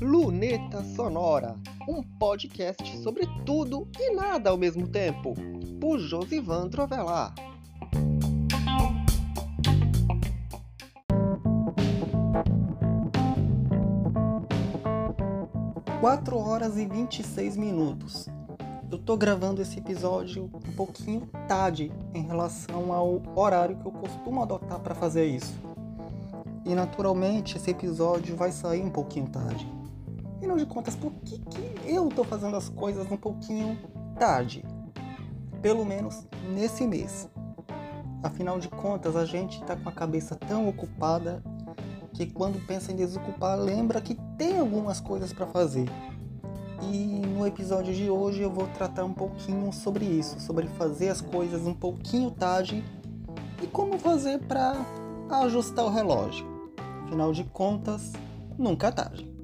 Luneta Sonora, um podcast sobre tudo e nada ao mesmo tempo, por Josivan Trovelar. 4 horas e 26 minutos. Eu tô gravando esse episódio um pouquinho tarde em relação ao horário que eu costumo adotar para fazer isso. E naturalmente esse episódio vai sair um pouquinho tarde. Afinal de contas, por que, que eu tô fazendo as coisas um pouquinho tarde? Pelo menos nesse mês. Afinal de contas, a gente tá com a cabeça tão ocupada que quando pensa em desocupar, lembra que tem algumas coisas para fazer. E no episódio de hoje eu vou tratar um pouquinho sobre isso, sobre fazer as coisas um pouquinho tarde e como fazer para ajustar o relógio. Afinal de contas, nunca é tarde.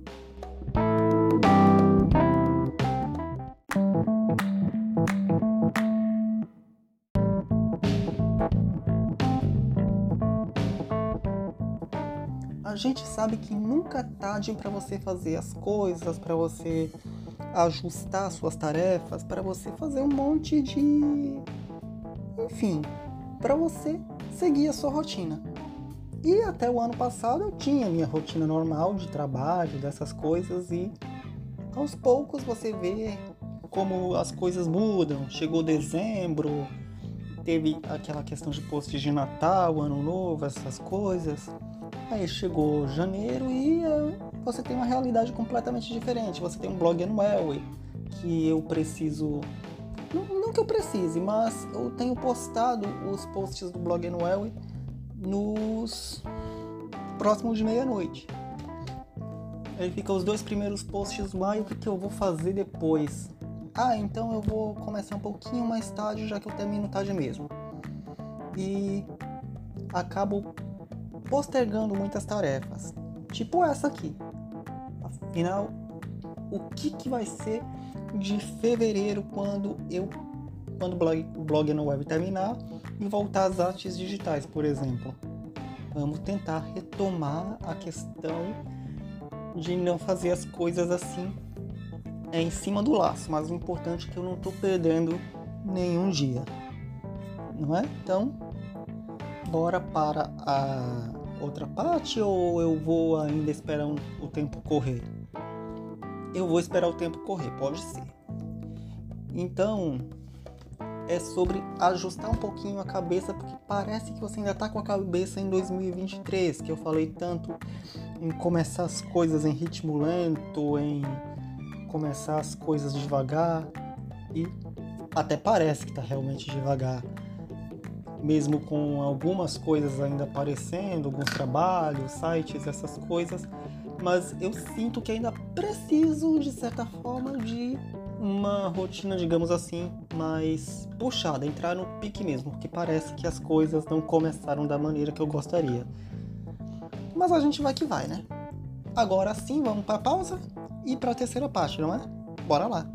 a gente sabe que nunca é tarde para você fazer as coisas, para você ajustar suas tarefas, para você fazer um monte de. Enfim, para você seguir a sua rotina. E até o ano passado eu tinha minha rotina normal de trabalho, dessas coisas, e aos poucos você vê como as coisas mudam. Chegou dezembro, teve aquela questão de posts de Natal, Ano Novo, essas coisas. Aí chegou janeiro e uh, você tem uma realidade completamente diferente. Você tem um blog anual que eu preciso. Não, não, que eu precise, mas eu tenho postado os posts do blog anual nos próximos de meia-noite. Aí fica os dois primeiros posts lá e o que eu vou fazer depois. Ah, então eu vou começar um pouquinho mais tarde, já que eu termino tarde mesmo. E acabo postergando muitas tarefas, tipo essa aqui. Afinal, o que, que vai ser de fevereiro quando eu quando o blog, blog no web terminar e voltar às artes digitais, por exemplo. Vamos tentar retomar a questão de não fazer as coisas assim é em cima do laço, mas o importante é que eu não estou perdendo nenhum dia, não é? Então, bora para a outra parte ou eu vou ainda esperar um, o tempo correr? Eu vou esperar o tempo correr, pode ser. Então, é sobre ajustar um pouquinho a cabeça, porque parece que você ainda está com a cabeça em 2023, que eu falei tanto em começar as coisas em ritmo lento, em começar as coisas devagar, e até parece que está realmente devagar. Mesmo com algumas coisas ainda aparecendo, alguns trabalhos, sites, essas coisas, mas eu sinto que ainda preciso, de certa forma, de uma rotina, digamos assim, mais puxada, entrar no pique mesmo, porque parece que as coisas não começaram da maneira que eu gostaria. Mas a gente vai que vai, né? Agora sim, vamos para pausa e para a terceira parte, não é? Bora lá!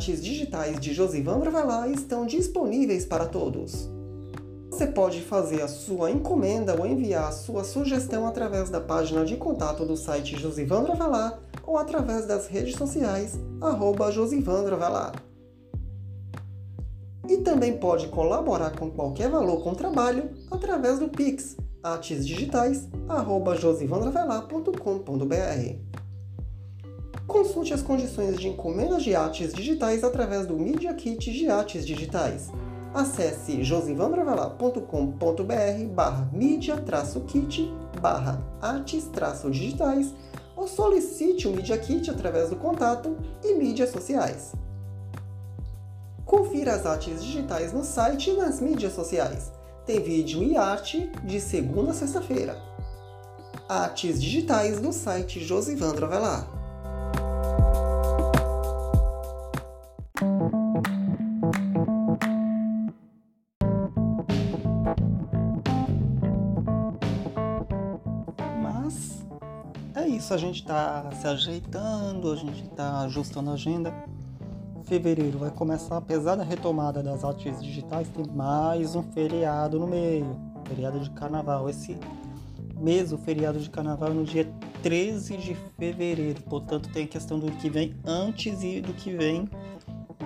Artes digitais de Josivan Bravalá estão disponíveis para todos. Você pode fazer a sua encomenda ou enviar a sua sugestão através da página de contato do site Josivan Bravalá ou através das redes sociais arroba. E também pode colaborar com qualquer valor com o trabalho através do Pix artesdigitais@josivandravelar.com.br. Consulte as condições de encomenda de artes digitais através do Media Kit de Artes Digitais. Acesse josivandravalar.com.br barra media-kit barra artes-digitais ou solicite o Media Kit através do contato e mídias sociais. Confira as artes digitais no site e nas mídias sociais. Tem vídeo e arte de segunda a sexta-feira. Artes digitais no site Josivandro Avelar. Isso, a gente tá se ajeitando, a gente tá ajustando a agenda. Fevereiro vai começar, apesar da retomada das artes digitais, tem mais um feriado no meio, feriado de carnaval. Esse mês, o feriado de carnaval é no dia 13 de fevereiro, portanto tem a questão do que vem antes e do que vem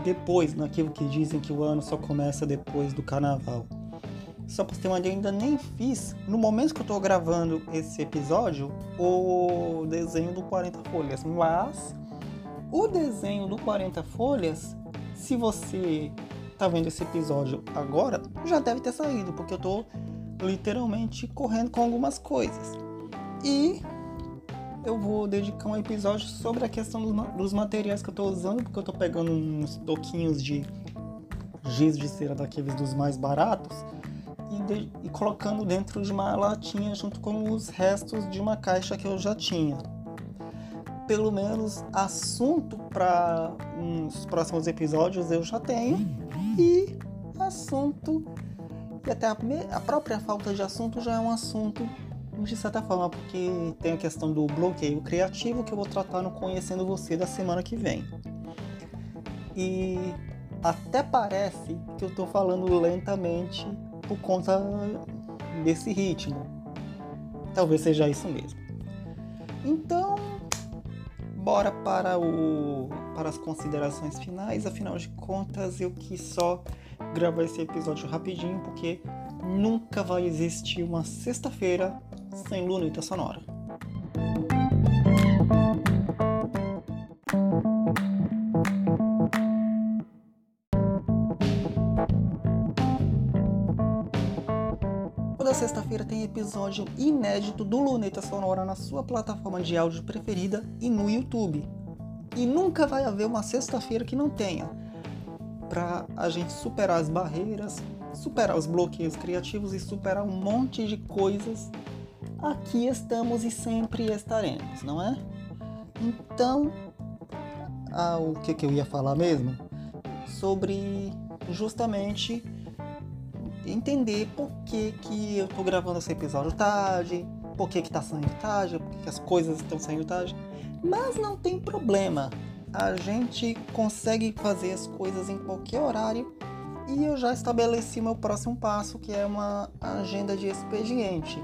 depois, naquilo que dizem que o ano só começa depois do carnaval. Só você ter uma ideia, ainda nem fiz, no momento que eu tô gravando esse episódio, o desenho do 40 folhas. Mas o desenho do 40 folhas, se você tá vendo esse episódio agora, já deve ter saído, porque eu tô literalmente correndo com algumas coisas. E eu vou dedicar um episódio sobre a questão dos materiais que eu tô usando, porque eu tô pegando uns toquinhos de giz de cera daqueles dos mais baratos e, de, e colocando dentro de uma latinha junto com os restos de uma caixa que eu já tinha. Pelo menos assunto para uns próximos episódios eu já tenho e assunto e até a, a própria falta de assunto já é um assunto de certa forma, porque tem a questão do bloqueio criativo que eu vou tratar no Conhecendo Você da semana que vem. E até parece que eu estou falando lentamente por conta desse ritmo. Talvez seja isso mesmo. Então, bora para o para as considerações finais. Afinal de contas, eu quis só gravar esse episódio rapidinho porque nunca vai existir uma sexta-feira sem luneta sonora. Toda sexta-feira tem episódio inédito do Luneta Sonora na sua plataforma de áudio preferida e no YouTube. E nunca vai haver uma sexta-feira que não tenha. Para a gente superar as barreiras, superar os bloqueios criativos e superar um monte de coisas aqui estamos e sempre estaremos, não é? Então, ah, o que, que eu ia falar mesmo? Sobre justamente entender por que, que eu tô gravando esse episódio tarde, por que, que tá saindo tarde, por que, que as coisas estão saindo tarde. Mas não tem problema. A gente consegue fazer as coisas em qualquer horário e eu já estabeleci meu próximo passo, que é uma agenda de expediente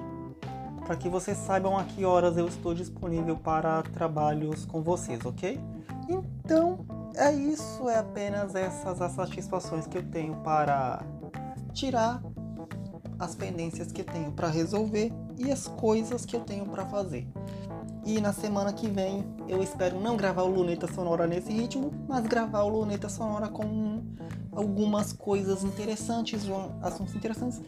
para que vocês saibam a que horas eu estou disponível para trabalhos com vocês, ok? Então, é isso, é apenas essas as satisfações que eu tenho para tirar as pendências que tenho para resolver e as coisas que eu tenho para fazer. E na semana que vem eu espero não gravar o Luneta Sonora nesse ritmo, mas gravar o Luneta Sonora com algumas coisas interessantes, assuntos interessantes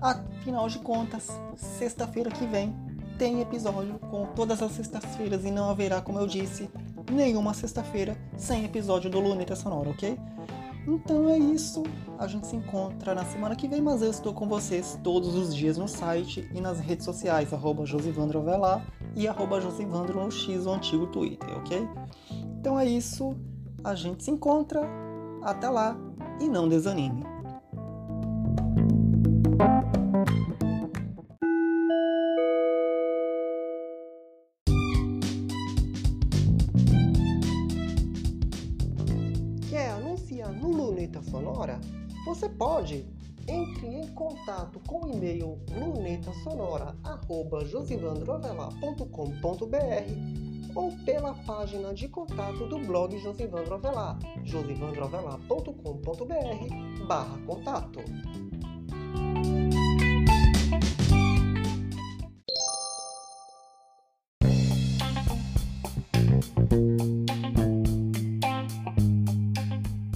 Afinal de contas, sexta-feira que vem tem episódio com todas as sextas-feiras e não haverá, como eu disse, nenhuma sexta-feira sem episódio do Luneta Sonora, ok? Então é isso. A gente se encontra na semana que vem, mas eu estou com vocês todos os dias no site e nas redes sociais, arroba Josivandro Avelar e arroba Josivandro no X, o antigo Twitter, ok? Então é isso. A gente se encontra. Até lá e não desanime. Luneta Sonora? Você pode! Entre em contato com o e-mail lunetasonora.josivandroavelar.com.br ou pela página de contato do blog Josivandro Avelar, josivandroavelar.com.br